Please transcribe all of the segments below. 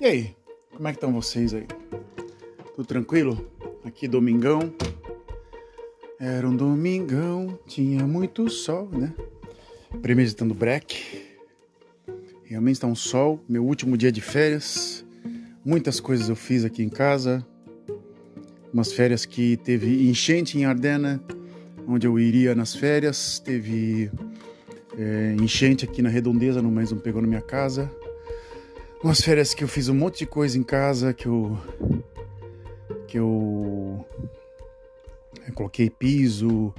E aí, como é que estão vocês aí? Tudo tranquilo? Aqui domingão. Era um domingão, tinha muito sol, né? Premeditando break. Realmente está um sol, meu último dia de férias. Muitas coisas eu fiz aqui em casa. Umas férias que teve enchente em Ardena, onde eu iria nas férias. Teve é, enchente aqui na redondeza, no mais um pegou na minha casa. Umas férias que eu fiz um monte de coisa em casa, que eu. que eu. eu coloquei piso,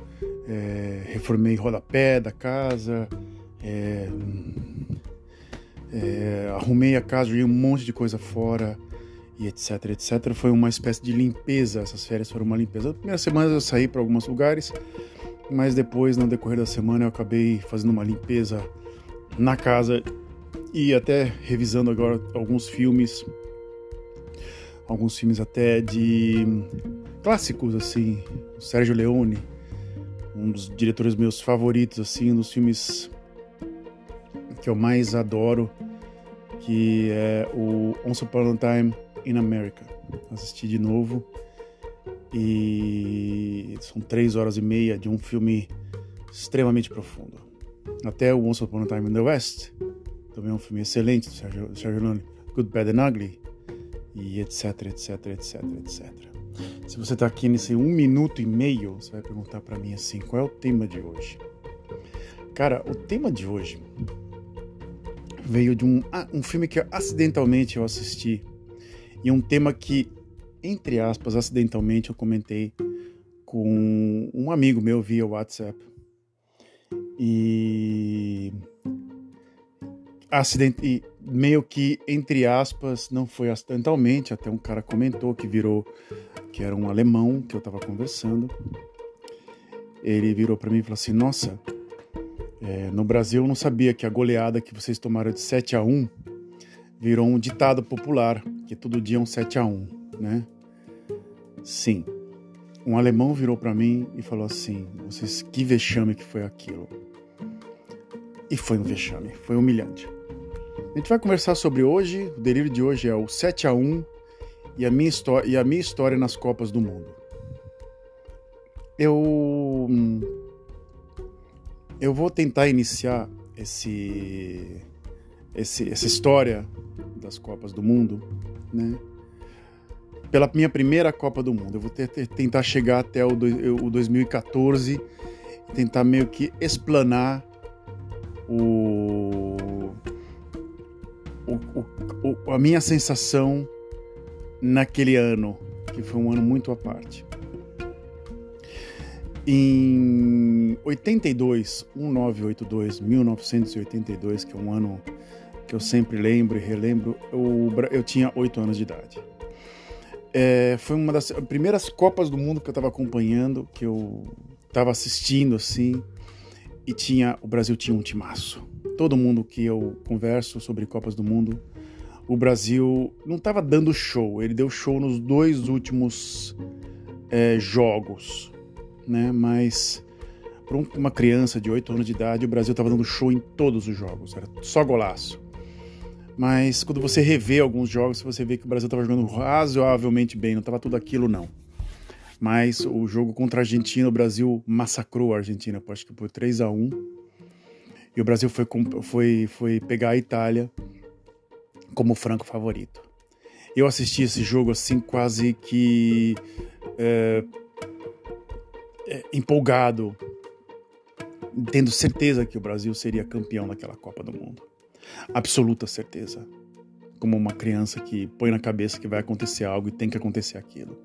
é, reformei rodapé da casa, é, é, arrumei a casa, joguei um monte de coisa fora e etc, etc. Foi uma espécie de limpeza, essas férias foram uma limpeza. Na primeira semana eu saí para alguns lugares, mas depois, no decorrer da semana, eu acabei fazendo uma limpeza na casa e até revisando agora alguns filmes, alguns filmes até de clássicos assim, Sérgio Leone, um dos diretores meus favoritos assim, um dos filmes que eu mais adoro, que é o Once Upon a Time in America. Assisti de novo e são três horas e meia de um filme extremamente profundo. Até o Once Upon a Time in the West, também é um filme excelente do Sergio, Sergio Leone, Good, Bad and Ugly, e etc, etc, etc, etc. Se você está aqui nesse um minuto e meio, você vai perguntar para mim assim, qual é o tema de hoje? Cara, o tema de hoje veio de um, ah, um filme que acidentalmente eu assisti e um tema que, entre aspas, acidentalmente eu comentei com um amigo meu via WhatsApp. E acidente, meio que entre aspas, não foi acidentalmente, até um cara comentou que virou que era um alemão que eu estava conversando. Ele virou para mim e falou assim: "Nossa, é, no Brasil eu não sabia que a goleada que vocês tomaram de 7 a 1 virou um ditado popular, que todo dia é um 7 a 1, né? Sim. Um alemão virou para mim e falou assim: "Vocês que vexame que foi aquilo?" E foi um vexame, foi humilhante. A gente vai conversar sobre hoje, o delírio de hoje é o 7 a 1 e a minha história e a minha história nas Copas do Mundo. Eu eu vou tentar iniciar esse, esse essa história das Copas do Mundo, né? Pela minha primeira Copa do Mundo. Eu vou ter, ter, tentar chegar até o, do, o 2014 e tentar meio que explanar o o, o, a minha sensação naquele ano, que foi um ano muito à parte. Em 82, 1982, 1982, que é um ano que eu sempre lembro e relembro, eu, eu tinha oito anos de idade. É, foi uma das primeiras Copas do Mundo que eu estava acompanhando, que eu estava assistindo assim, e tinha o Brasil tinha um timaço todo mundo que eu converso sobre Copas do Mundo, o Brasil não estava dando show. Ele deu show nos dois últimos é, jogos, né? Mas para uma criança de 8 anos de idade, o Brasil estava dando show em todos os jogos. Era só golaço. Mas quando você revê alguns jogos, você vê que o Brasil estava jogando razoavelmente bem. Não estava tudo aquilo, não. Mas o jogo contra a Argentina, o Brasil massacrou a Argentina, acho que por 3 a 1 e o Brasil foi, foi, foi pegar a Itália como franco favorito. Eu assisti esse jogo assim, quase que é, é, empolgado, tendo certeza que o Brasil seria campeão daquela Copa do Mundo. Absoluta certeza. Como uma criança que põe na cabeça que vai acontecer algo e tem que acontecer aquilo.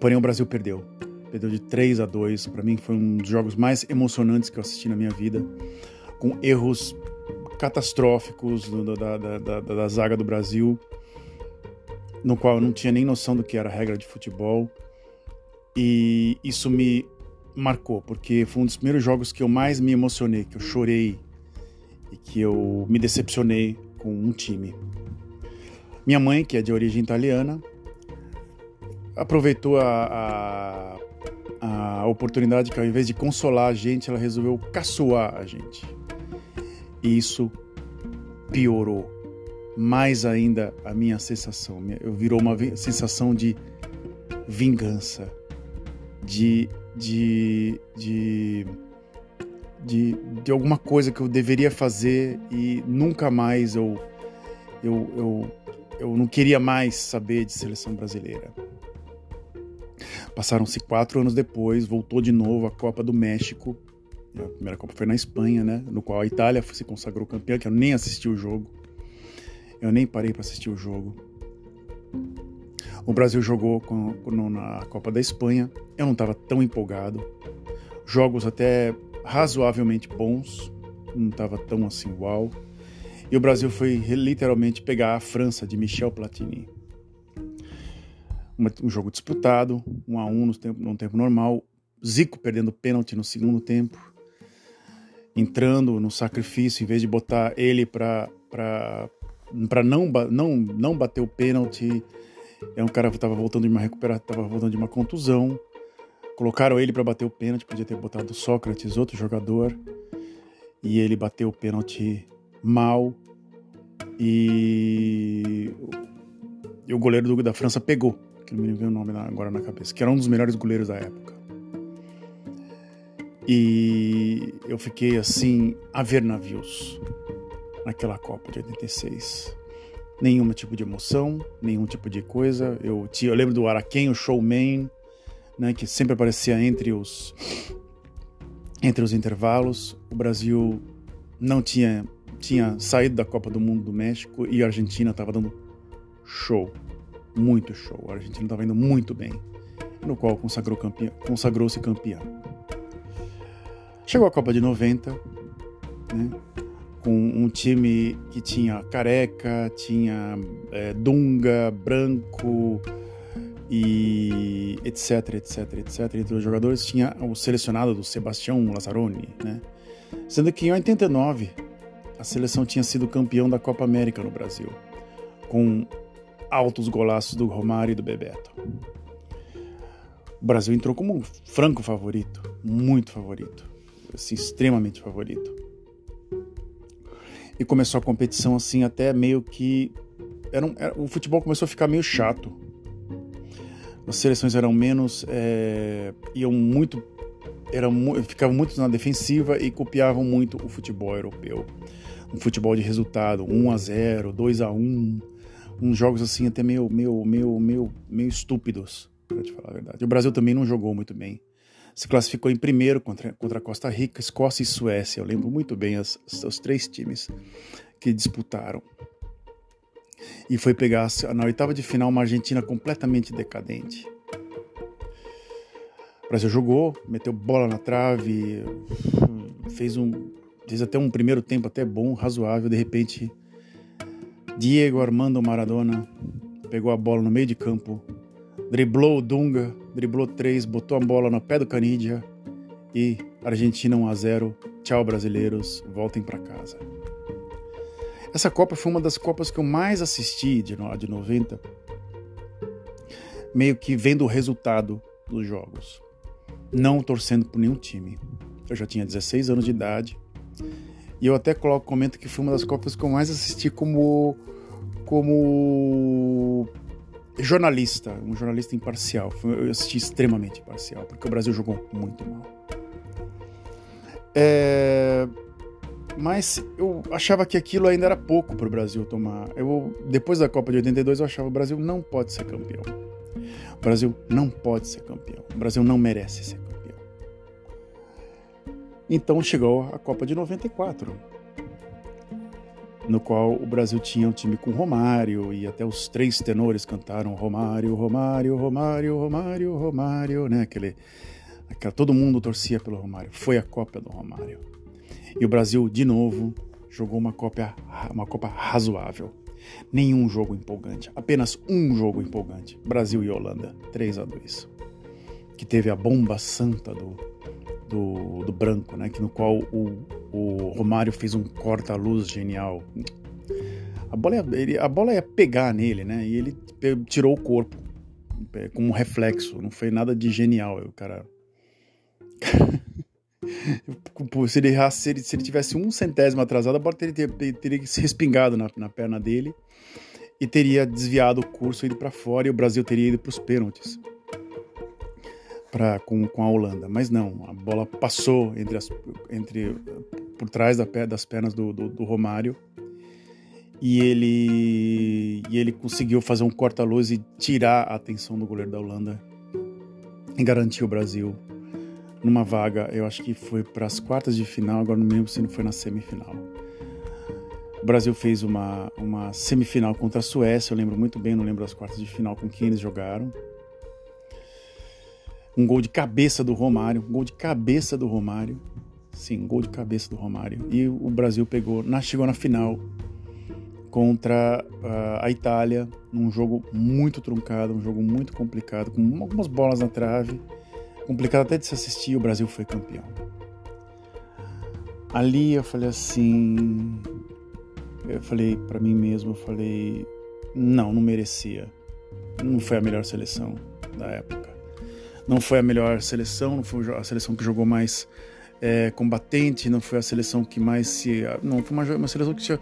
Porém, o Brasil perdeu perdeu de 3 a 2. Para mim foi um dos jogos mais emocionantes que eu assisti na minha vida, com erros catastróficos da, da, da, da, zaga do Brasil, no qual eu não tinha nem noção do que era a regra de futebol. E isso me marcou, porque foi um dos primeiros jogos que eu mais me emocionei, que eu chorei e que eu me decepcionei com um time. Minha mãe, que é de origem italiana, aproveitou a, a a oportunidade que ao invés de consolar a gente, ela resolveu caçoar a gente. E isso piorou mais ainda a minha sensação. Eu virou uma sensação de vingança, de, de, de, de, de alguma coisa que eu deveria fazer e nunca mais eu, eu, eu, eu não queria mais saber de seleção brasileira. Passaram-se quatro anos depois, voltou de novo a Copa do México. A primeira Copa foi na Espanha, né? No qual a Itália se consagrou campeã, que eu nem assisti o jogo. Eu nem parei para assistir o jogo. O Brasil jogou com, com, na Copa da Espanha. Eu não estava tão empolgado. Jogos até razoavelmente bons. Não estava tão assim uau. E o Brasil foi literalmente pegar a França de Michel Platini um jogo disputado, um a um no tempo, no tempo normal. Zico perdendo pênalti no segundo tempo, entrando no sacrifício, em vez de botar ele para para não, não, não bater o pênalti. É um cara que estava voltando de uma recuperação, estava voltando de uma contusão. Colocaram ele para bater o pênalti, podia ter botado Sócrates, outro jogador. E ele bateu o pênalti mal. E, e o goleiro da França pegou que não me vem o nome agora na cabeça, que era um dos melhores goleiros da época. E eu fiquei assim, a ver navios naquela Copa de 86. Nenhum tipo de emoção, nenhum tipo de coisa. Eu, tinha, eu lembro do Araquém, o showman, né, que sempre aparecia entre os, entre os intervalos. O Brasil não tinha, tinha saído da Copa do Mundo do México e a Argentina estava dando show muito show. A Argentina estava indo muito bem, no qual consagrou campeão, consagrou-se campeão. Chegou a Copa de 90, né, com um time que tinha Careca, tinha é, Dunga, Branco e etc, etc, etc. Entre os jogadores tinha o selecionado do Sebastião Lazzaroni, né? Sendo que em 89 a seleção tinha sido campeão da Copa América no Brasil, com altos golaços do Romário e do Bebeto. O Brasil entrou como um franco favorito, muito favorito, assim, extremamente favorito. E começou a competição assim, até meio que. Era, um, era o futebol começou a ficar meio chato. As seleções eram menos. É, iam muito. Eram, ficavam muito na defensiva e copiavam muito o futebol europeu. Um futebol de resultado, 1 a 0 2 a 1 uns jogos assim até meio, meio, meio, meio, meio estúpidos, para te falar a verdade. O Brasil também não jogou muito bem. Se classificou em primeiro contra, contra Costa Rica, Escócia e Suécia. Eu lembro muito bem as, os três times que disputaram. E foi pegar na oitava de final uma Argentina completamente decadente. O Brasil jogou, meteu bola na trave, fez um fez até um primeiro tempo até bom, razoável, de repente Diego Armando Maradona pegou a bola no meio de campo, driblou o Dunga, driblou três, botou a bola no pé do Canidia e Argentina 1 a 0. Tchau brasileiros, voltem para casa. Essa Copa foi uma das Copas que eu mais assisti de, de 90, meio que vendo o resultado dos jogos, não torcendo por nenhum time. Eu já tinha 16 anos de idade e eu até coloco, comento que foi uma das Copas que eu mais assisti como, como jornalista, um jornalista imparcial. Eu assisti extremamente imparcial, porque o Brasil jogou muito mal. É, mas eu achava que aquilo ainda era pouco para o Brasil tomar. Eu, depois da Copa de 82, eu achava que o Brasil não pode ser campeão. O Brasil não pode ser campeão. O Brasil não merece ser. Então chegou a Copa de 94, no qual o Brasil tinha um time com Romário e até os três tenores cantaram Romário, Romário, Romário, Romário, Romário, né? Aquele, aquela, todo mundo torcia pelo Romário. Foi a Copa do Romário. E o Brasil, de novo, jogou uma Copa, uma Copa razoável. Nenhum jogo empolgante, apenas um jogo empolgante. Brasil e Holanda, 3 a 2 Que teve a bomba santa do do, do branco, né? Que no qual o, o Romário fez um corta-luz genial. A bola, ia, ele, a bola ia pegar nele, né? E ele tirou o corpo é, como um reflexo. Não foi nada de genial. O cara. se ele se ele, se ele tivesse um centésimo atrasado, a bola teria, teria, teria se respingado na, na perna dele e teria desviado o curso, ido para fora e o Brasil teria ido para os pênaltis pra, com, com a Holanda. Mas não, a bola passou entre, as, entre por trás da, das pernas do, do, do Romário e ele, e ele conseguiu fazer um corta-luz e tirar a atenção do goleiro da Holanda e garantir o Brasil numa vaga, eu acho que foi para as quartas de final, agora não lembro se não foi na semifinal. O Brasil fez uma, uma semifinal contra a Suécia, eu lembro muito bem, não lembro as quartas de final com quem eles jogaram. Um gol de cabeça do Romário, um gol de cabeça do Romário. Sim, um gol de cabeça do Romário. E o Brasil pegou, chegou na final contra uh, a Itália, num jogo muito truncado, um jogo muito complicado, com algumas bolas na trave complicado até de se assistir, o Brasil foi campeão. Ali eu falei assim, eu falei para mim mesmo, eu falei, não, não merecia. Não foi a melhor seleção da época. Não foi a melhor seleção, não foi a seleção que jogou mais é, combatente, não foi a seleção que mais se. Não, foi uma, uma seleção que se,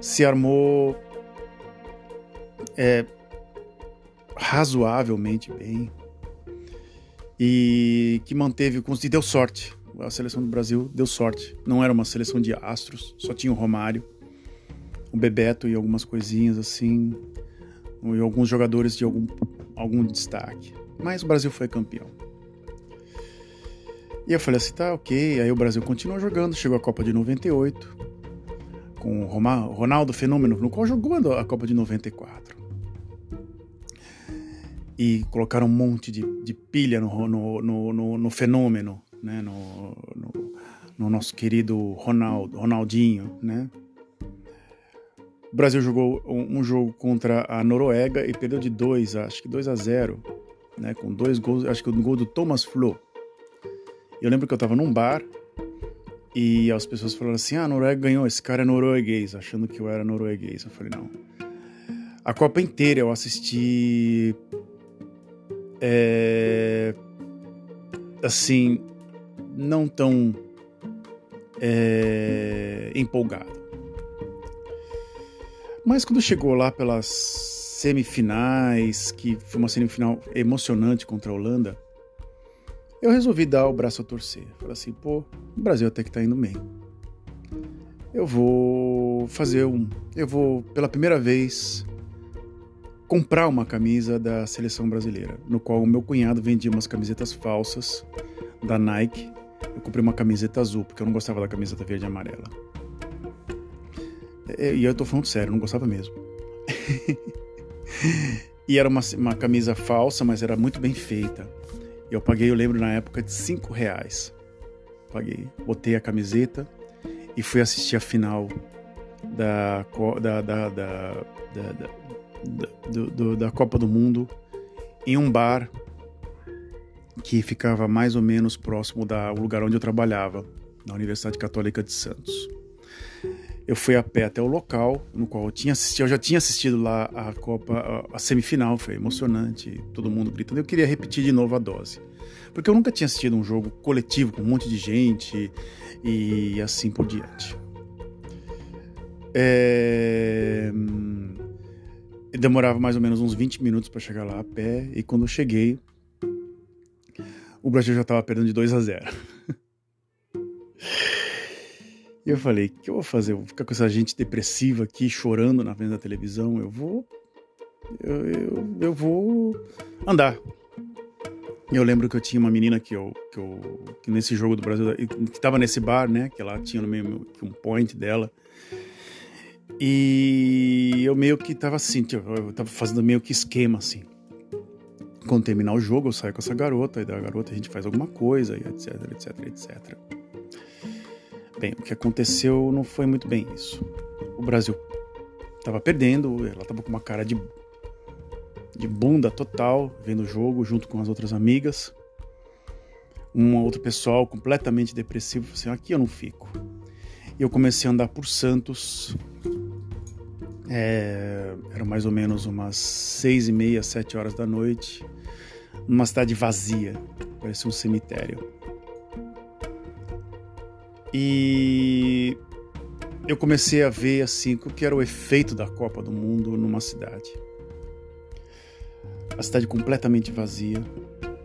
se armou é, razoavelmente bem e que manteve, e deu sorte. A seleção do Brasil deu sorte. Não era uma seleção de astros, só tinha o Romário, o Bebeto e algumas coisinhas assim, e alguns jogadores de algum, algum destaque. Mas o Brasil foi campeão. E eu falei assim, tá ok. Aí o Brasil continuou jogando, chegou a Copa de 98, com o Ronaldo Fenômeno, no qual jogou a Copa de 94 e colocaram um monte de, de pilha no, no, no, no, no fenômeno, né? No, no, no, nosso querido Ronaldo, Ronaldinho, né? O Brasil jogou um, um, jogo contra a Noruega e perdeu de 2, acho que 2 a 0, né? Com dois gols, acho que o gol do Thomas Flo. Eu lembro que eu estava num bar e as pessoas falaram assim: ah, a Noruega ganhou, esse cara é norueguês, achando que eu era norueguês. Eu falei: não. A Copa inteira eu assisti é, assim, não tão é, empolgado. Mas quando chegou lá pelas semifinais, que foi uma semifinal emocionante contra a Holanda, eu resolvi dar o braço a torcer. Falei assim, pô, o Brasil até que tá indo bem. Eu vou fazer um. Eu vou, pela primeira vez, comprar uma camisa da seleção brasileira, no qual o meu cunhado vendia umas camisetas falsas da Nike. Eu comprei uma camiseta azul, porque eu não gostava da camiseta verde e amarela. E eu tô falando sério, não gostava mesmo. e era uma, uma camisa falsa, mas era muito bem feita. Eu paguei, eu lembro na época, de 5 reais. Paguei, botei a camiseta e fui assistir a final da, da, da, da, da da Copa do Mundo em um bar que ficava mais ou menos próximo do lugar onde eu trabalhava, na Universidade Católica de Santos. Eu fui a pé até o local no qual eu tinha assistido, eu já tinha assistido lá a Copa, a, semifinal, foi emocionante, todo mundo gritando. Eu queria repetir de novo a dose, porque eu nunca tinha assistido um jogo coletivo com um monte de gente e assim por diante. É demorava mais ou menos uns 20 minutos para chegar lá a pé, e quando eu cheguei, o Brasil já estava perdendo de 2 a 0. e eu falei: o que eu vou fazer? Eu vou ficar com essa gente depressiva aqui, chorando na frente da televisão? Eu vou. Eu, eu, eu vou andar. Eu lembro que eu tinha uma menina que eu, que eu que nesse jogo do Brasil, que estava nesse bar, né? Que ela tinha no meio um point dela. E eu meio que tava assim, tipo, eu tava fazendo meio que esquema assim. Quando terminar o jogo, eu saio com essa garota, e da garota a gente faz alguma coisa, e etc, etc, etc. Bem, o que aconteceu não foi muito bem isso. O Brasil tava perdendo, ela tava com uma cara de, de bunda total, vendo o jogo junto com as outras amigas. Um outro pessoal completamente depressivo, assim, aqui eu não fico. E eu comecei a andar por Santos, é, eram mais ou menos umas seis e meia, sete horas da noite, numa cidade vazia, parecia um cemitério. E eu comecei a ver assim o que era o efeito da Copa do Mundo numa cidade. A cidade completamente vazia,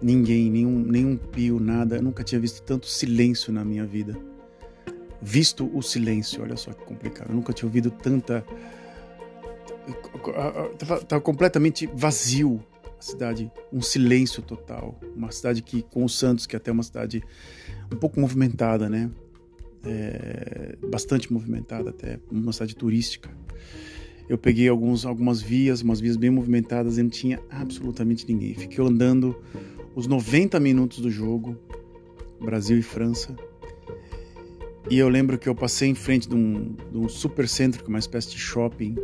ninguém, nenhum, nenhum pio, nada. Eu nunca tinha visto tanto silêncio na minha vida. Visto o silêncio, olha só que complicado. Eu nunca tinha ouvido tanta. Estava completamente vazio a cidade, um silêncio total. Uma cidade que, com o Santos, que é até uma cidade um pouco movimentada, né? É, bastante movimentada até, uma cidade turística. Eu peguei alguns, algumas vias, umas vias bem movimentadas e não tinha absolutamente ninguém. Fiquei andando os 90 minutos do jogo, Brasil e França. E eu lembro que eu passei em frente de um, de um supercentro, que é uma espécie de shopping,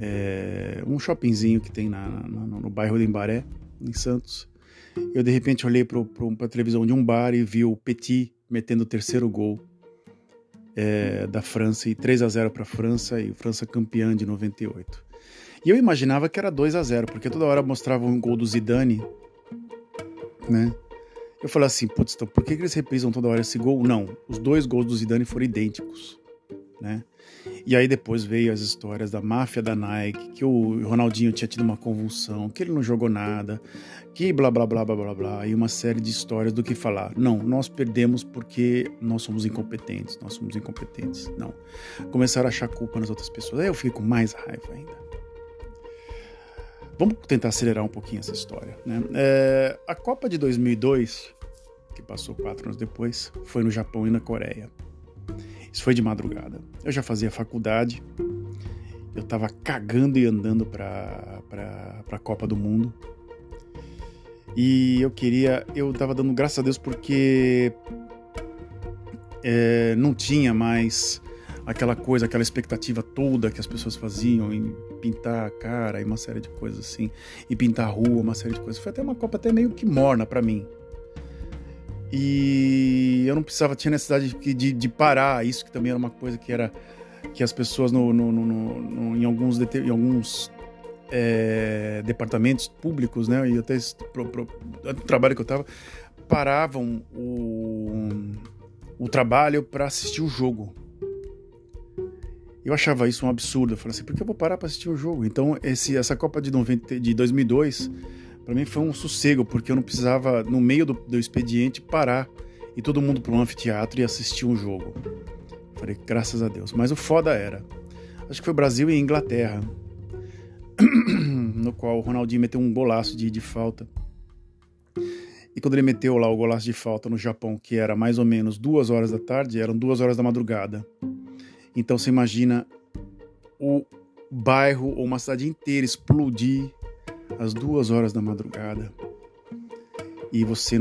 é, um shoppingzinho que tem na, na, no bairro de Embaré, em Santos. Eu de repente olhei para a televisão de um bar e vi o Petit metendo o terceiro gol é, da França e 3 a 0 para a França e França campeã de 98. E eu imaginava que era 2 a 0 porque toda hora mostrava um gol do Zidane, né? Eu falei assim, putz, então por que, eles reprisam toda hora esse gol? Não, os dois gols do Zidane foram idênticos, né? E aí depois veio as histórias da máfia da Nike, que o Ronaldinho tinha tido uma convulsão, que ele não jogou nada, que blá blá blá blá blá blá, e uma série de histórias do que falar. Não, nós perdemos porque nós somos incompetentes, nós somos incompetentes. Não. Começaram a achar culpa nas outras pessoas. Aí eu com mais raiva ainda. Vamos tentar acelerar um pouquinho essa história. Né? É, a Copa de 2002, que passou quatro anos depois, foi no Japão e na Coreia. Isso foi de madrugada. Eu já fazia faculdade, eu tava cagando e andando pra, pra Copa do Mundo. E eu queria, eu tava dando graças a Deus porque é, não tinha mais aquela coisa, aquela expectativa toda que as pessoas faziam em pintar a cara e uma série de coisas assim, e pintar a rua, uma série de coisas. Foi até uma Copa até meio que morna para mim. E eu não precisava, tinha necessidade de, de, de, parar, isso que também era uma coisa que era que as pessoas no, no, no, no em alguns, em alguns é, departamentos públicos, né, e até pro, pro, trabalho que eu estava, paravam o, o trabalho para assistir o jogo. Eu achava isso um absurdo. Eu falei assim, por que eu vou parar para assistir o jogo? Então, esse, essa Copa de, 90, de 2002 para mim foi um sossego, porque eu não precisava, no meio do, do expediente, parar e todo mundo para um anfiteatro e assistir um jogo. Falei, graças a Deus. Mas o foda era, acho que foi Brasil e Inglaterra, no qual o Ronaldinho meteu um golaço de, de falta. E quando ele meteu lá o golaço de falta no Japão, que era mais ou menos duas horas da tarde, eram duas horas da madrugada. Então você imagina o bairro ou uma cidade inteira explodir às duas horas da madrugada. E você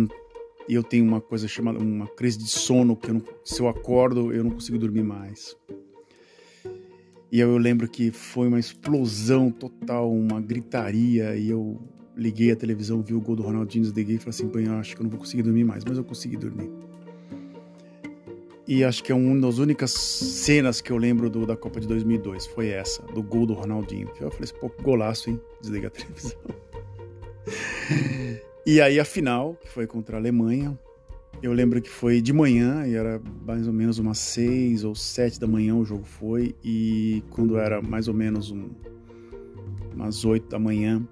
eu tenho uma coisa chamada uma crise de sono que eu não, se eu acordo eu não consigo dormir mais. E eu, lembro que foi uma explosão total uma gritaria e eu liguei a televisão vi o gol do Ronaldinho desliguei e falei assim eu acho que eu não vou conseguir dormir mais mas eu consegui dormir e acho que é uma das únicas cenas que eu lembro do, da Copa de 2002 foi essa, do gol do Ronaldinho. Eu falei assim, pô, golaço, hein? Desliga a televisão. e aí a final, que foi contra a Alemanha, eu lembro que foi de manhã, e era mais ou menos umas seis ou sete da manhã o jogo foi, e quando era mais ou menos um, umas oito da manhã,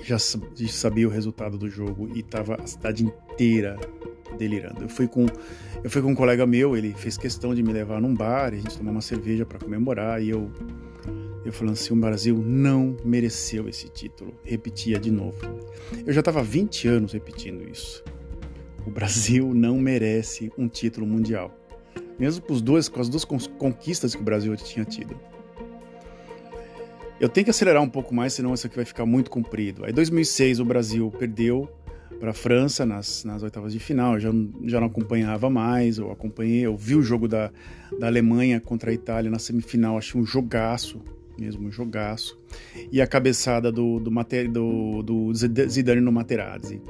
já sabia o resultado do jogo e tava a cidade inteira delirando. Eu fui com eu fui com um colega meu, ele fez questão de me levar num bar, a gente tomou uma cerveja para comemorar e eu eu falando assim, o Brasil não mereceu esse título. Repetia de novo. Eu já estava 20 anos repetindo isso. O Brasil não merece um título mundial. Mesmo com, os dois, com as duas conquistas que o Brasil tinha tido. Eu tenho que acelerar um pouco mais, senão isso aqui vai ficar muito comprido. Aí, 2006, o Brasil perdeu para a França nas, nas oitavas de final. Eu já, já não acompanhava mais, eu acompanhei, eu vi o jogo da, da Alemanha contra a Itália na semifinal, achei um jogaço, mesmo um jogaço. E a cabeçada do, do, do, do Zidane no Materazzi,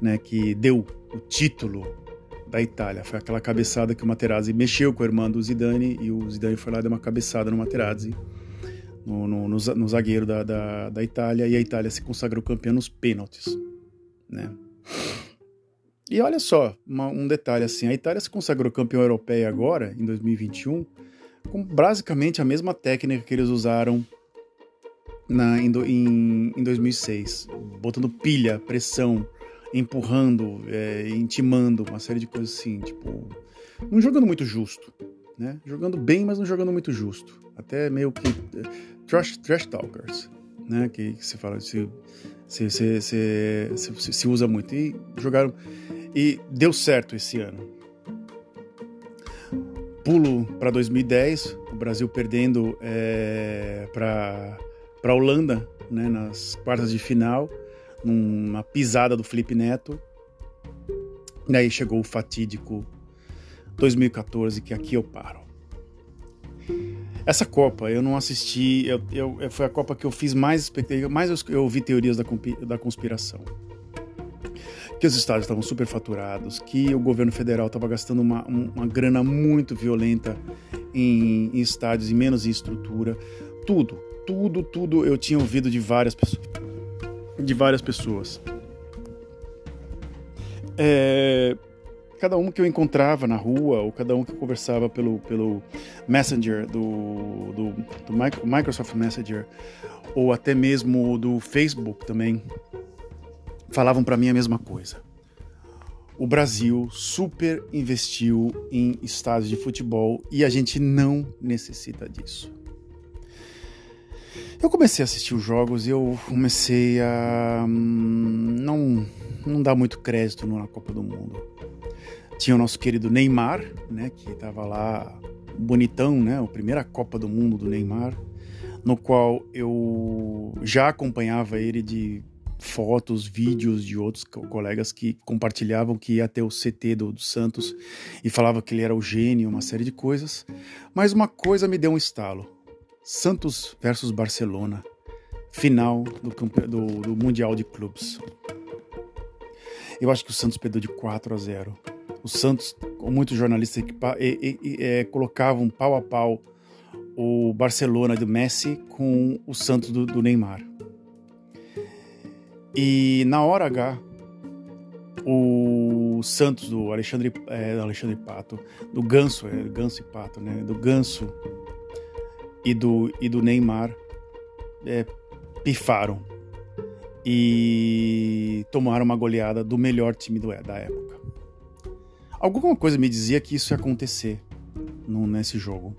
né, que deu o título da Itália. Foi aquela cabeçada que o Materazzi mexeu com o irmão do Zidane e o Zidane foi lá e deu uma cabeçada no Materazzi. No, no, no, zagueiro da, da, da Itália e a Itália se consagrou campeã nos pênaltis né? E olha só, uma, um detalhe assim, a Itália se consagrou campeã europeia agora, em 2021, com basicamente a mesma técnica que eles usaram na, em, em, em 2006, botando pilha, pressão, empurrando, é, intimando, uma série de coisas assim, tipo, não jogando muito justo, né? Jogando bem, mas não jogando muito justo. Até meio que é, trash, trash talkers, né? Que, se fala, se, se, se, se, se, usa muito. E jogaram. E deu certo esse ano. Pulo para 2010, o Brasil perdendo é, para a Holanda né, nas quartas de final, numa pisada do Felipe Neto. E aí chegou o fatídico 2014, que aqui eu paro. Essa Copa eu não assisti, eu, eu, foi a Copa que eu fiz mais expectativa, mais eu, eu ouvi teorias da, da conspiração. Que os estados estavam superfaturados, que o governo federal estava gastando uma, uma grana muito violenta em, em estádios e menos em estrutura. Tudo, tudo, tudo eu tinha ouvido de várias pessoas. De várias pessoas. É, cada um que eu encontrava na rua, ou cada um que eu conversava pelo, pelo Messenger, do, do, do Microsoft Messenger, ou até mesmo do Facebook também, falavam para mim a mesma coisa. O Brasil super investiu em estádios de futebol e a gente não necessita disso. Eu comecei a assistir os jogos e eu comecei a hum, não, não dar muito crédito na Copa do Mundo. Tinha o nosso querido Neymar, né, que estava lá bonitão, né, a primeira Copa do Mundo do Neymar, no qual eu já acompanhava ele de fotos, vídeos de outros colegas que compartilhavam que ia ter o CT do, do Santos e falava que ele era o gênio, uma série de coisas. Mas uma coisa me deu um estalo: Santos versus Barcelona, final do, do, do Mundial de Clubes. Eu acho que o Santos perdeu de 4 a 0 o Santos, com muitos jornalistas e, e, é, colocavam pau a pau o Barcelona do Messi com o Santos do, do Neymar. E na hora H, o Santos do Alexandre, é, Alexandre Pato, do Ganso, é, Ganso e Pato, né? Do Ganso e do, e do Neymar é, pifaram e tomaram uma goleada do melhor time do, da época. Alguma coisa me dizia que isso ia acontecer no, nesse jogo.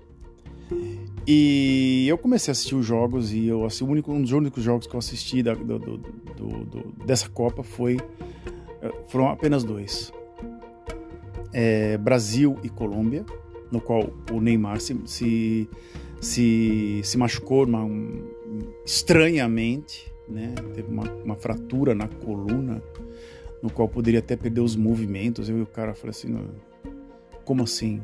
E eu comecei a assistir os jogos e eu assim, único, um dos únicos jogos que eu assisti da, do, do, do, dessa Copa foi eh, foram apenas dois. É, Brasil e Colômbia, no qual o Neymar se, se, se, se machucou uma, um, estranhamente, né? teve uma, uma fratura na coluna no qual poderia até perder os movimentos. Eu e o cara falei assim, como assim?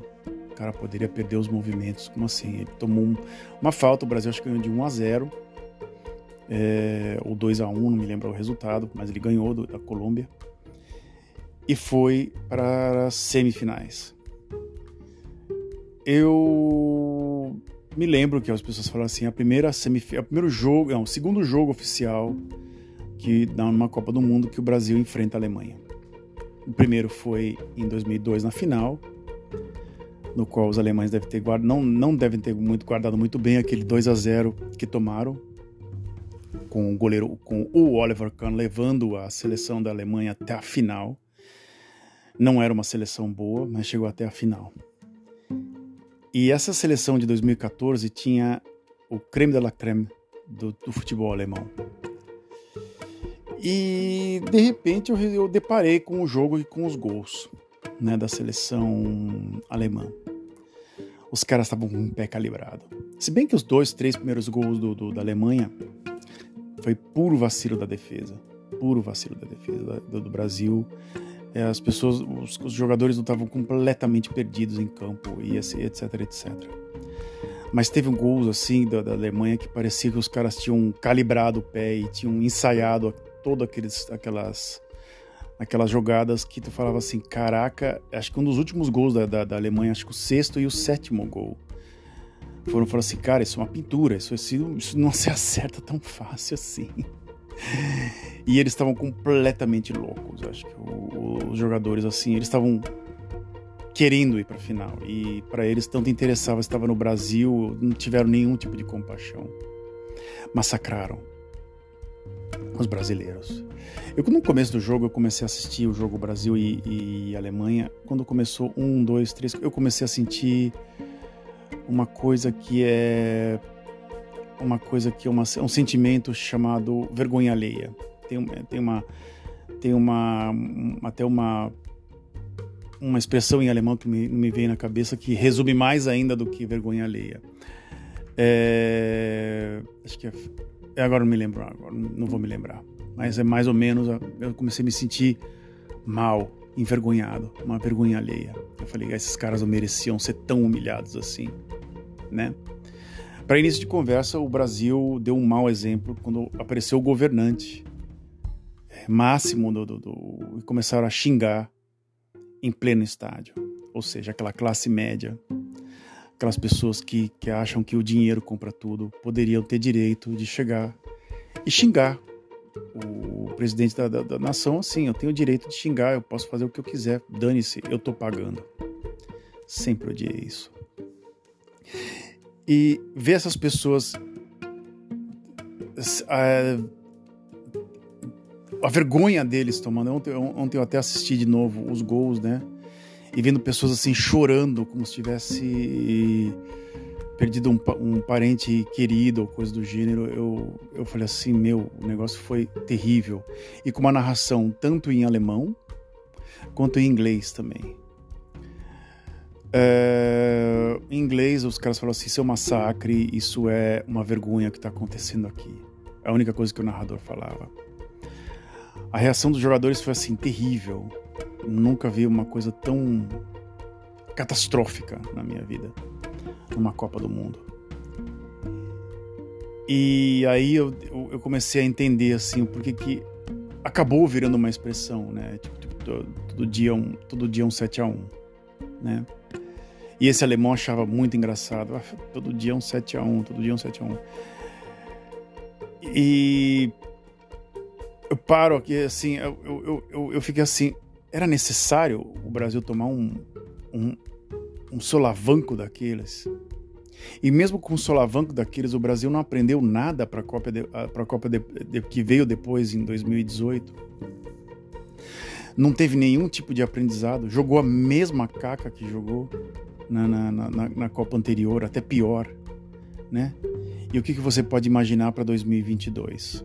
O cara poderia perder os movimentos, como assim? Ele tomou um, uma falta, o Brasil acho que ganhou de 1 a 0 é, ou 2 a 1 não me lembro o resultado, mas ele ganhou do, da Colômbia e foi para as semifinais. Eu me lembro que as pessoas falaram assim, a primeira semifinal, o primeiro jogo, não, o segundo jogo oficial que numa Copa do Mundo que o Brasil enfrenta a Alemanha. O primeiro foi em 2002 na final, no qual os alemães devem ter guardado, não, não devem ter muito guardado muito bem aquele 2 a 0 que tomaram com o goleiro com o Oliver Kahn levando a seleção da Alemanha até a final. Não era uma seleção boa, mas chegou até a final. E essa seleção de 2014 tinha o creme de la creme do, do futebol alemão. E de repente eu, eu deparei com o jogo e com os gols né, da seleção alemã. Os caras estavam com o pé calibrado. Se bem que os dois, três primeiros gols do, do, da Alemanha foi puro vacilo da defesa. Puro vacilo da defesa do, do Brasil. É, as pessoas, os, os jogadores não estavam completamente perdidos em campo, e etc, etc. Mas teve um gol assim da, da Alemanha que parecia que os caras tinham calibrado o pé e tinham ensaiado todas aqueles, aquelas, aquelas jogadas que tu falava assim, caraca, acho que um dos últimos gols da, da, da Alemanha, acho que o sexto e o sétimo gol, foram, foram assim, cara, isso é uma pintura, isso, isso, isso não se acerta tão fácil assim. E eles estavam completamente loucos. Acho que os jogadores, assim, eles estavam querendo ir para final. E para eles tanto interessava, estava no Brasil, não tiveram nenhum tipo de compaixão. Massacraram os brasileiros. Eu, no começo do jogo, eu comecei a assistir o jogo Brasil e, e Alemanha. Quando começou um, dois, três, eu comecei a sentir uma coisa que é uma coisa que é uma, um sentimento chamado vergonha alheia. Tem, tem uma tem uma até uma uma expressão em alemão que me, me veio na cabeça que resume mais ainda do que vergonha alheia. É, acho que é, agora não me lembro, agora não vou me lembrar, mas é mais ou menos. Eu comecei a me sentir mal, envergonhado, uma vergonha alheia. Eu falei, esses caras não mereciam ser tão humilhados assim, né? Para início de conversa, o Brasil deu um mau exemplo quando apareceu o governante é, máximo do, do, do, e começaram a xingar em pleno estádio, ou seja, aquela classe média, aquelas pessoas que, que acham que o dinheiro compra tudo, poderiam ter direito de chegar e xingar o presidente da, da, da nação assim, eu tenho o direito de xingar, eu posso fazer o que eu quiser, dane-se, eu tô pagando. Sempre odiei isso e ver essas pessoas a, a vergonha deles tomando. Ontem, ontem eu até assisti de novo os gols, né? E vendo pessoas assim chorando, como se tivesse perdido um, um parente querido ou coisa do gênero. Eu, eu falei assim: meu, o negócio foi terrível. E com uma narração tanto em alemão quanto em inglês também. É, em inglês, os caras falam assim: isso é um massacre, isso é uma vergonha que está acontecendo aqui. É a única coisa que o narrador falava. A reação dos jogadores foi assim: terrível. Nunca vi uma coisa tão catastrófica na minha vida, numa Copa do Mundo. E aí eu, eu comecei a entender assim o porquê que acabou virando uma expressão, né? Tipo, tipo todo, todo, dia um, todo dia um 7 a 1, né? E esse alemão achava muito engraçado. Ah, todo dia um 7 a 1 todo dia um 7 a 1 E eu paro aqui, assim, eu, eu, eu, eu fiquei assim, era necessário o Brasil tomar um, um, um solavanco daqueles? E mesmo com o solavanco daqueles, o Brasil não aprendeu nada para a Copa, de, a Copa de, de, que veio depois, em 2018. Não teve nenhum tipo de aprendizado. Jogou a mesma caca que jogou na, na, na, na Copa anterior, até pior, né? E o que, que você pode imaginar para 2022?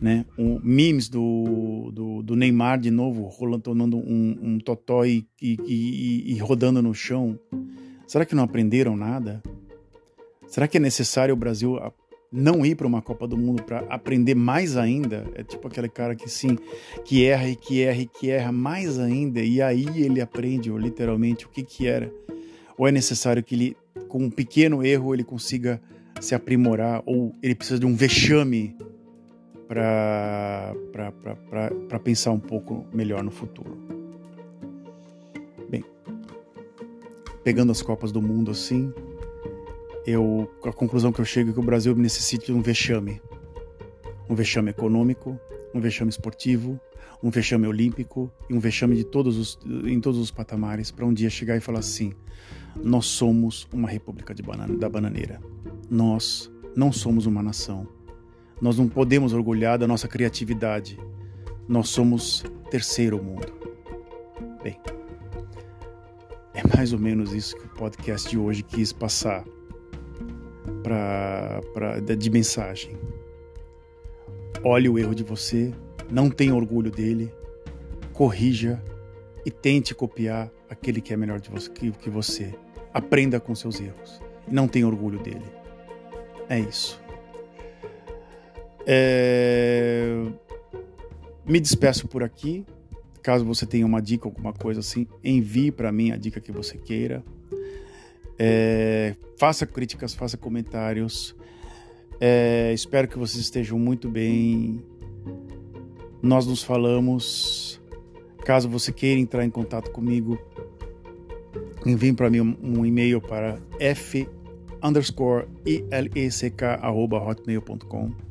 Né? Um, memes do, do, do, Neymar de novo, rolando, tomando um, um totó e, e, e, e rodando no chão. Será que não aprenderam nada? Será que é necessário o Brasil não ir para uma Copa do Mundo para aprender mais ainda. É tipo aquele cara que sim, que erra e que erra e que erra mais ainda e aí ele aprende literalmente o que que era. Ou é necessário que ele com um pequeno erro ele consiga se aprimorar ou ele precisa de um vexame para pensar um pouco melhor no futuro. Bem, pegando as Copas do Mundo assim, eu, a conclusão que eu chego é que o Brasil necessita de um vexame. Um vexame econômico, um vexame esportivo, um vexame olímpico e um vexame de todos os, em todos os patamares para um dia chegar e falar assim: nós somos uma república banana, da bananeira. Nós não somos uma nação. Nós não podemos orgulhar da nossa criatividade. Nós somos terceiro mundo. Bem, é mais ou menos isso que o podcast de hoje quis passar pra, pra, de mensagem. Olhe o erro de você, não tenha orgulho dele, corrija e tente copiar aquele que é melhor você, que, você. Aprenda com seus erros não tenha orgulho dele. É isso. É... Me despeço por aqui. Caso você tenha uma dica, alguma coisa assim, envie para mim a dica que você queira. É, faça críticas, faça comentários. É, espero que vocês estejam muito bem. Nós nos falamos. Caso você queira entrar em contato comigo, envie para mim um, e-mail para f underscore ileck arroba hotmail.com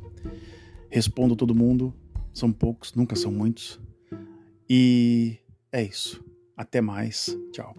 respondo todo mundo. São poucos, nunca são muitos. E é isso. Até mais. Tchau.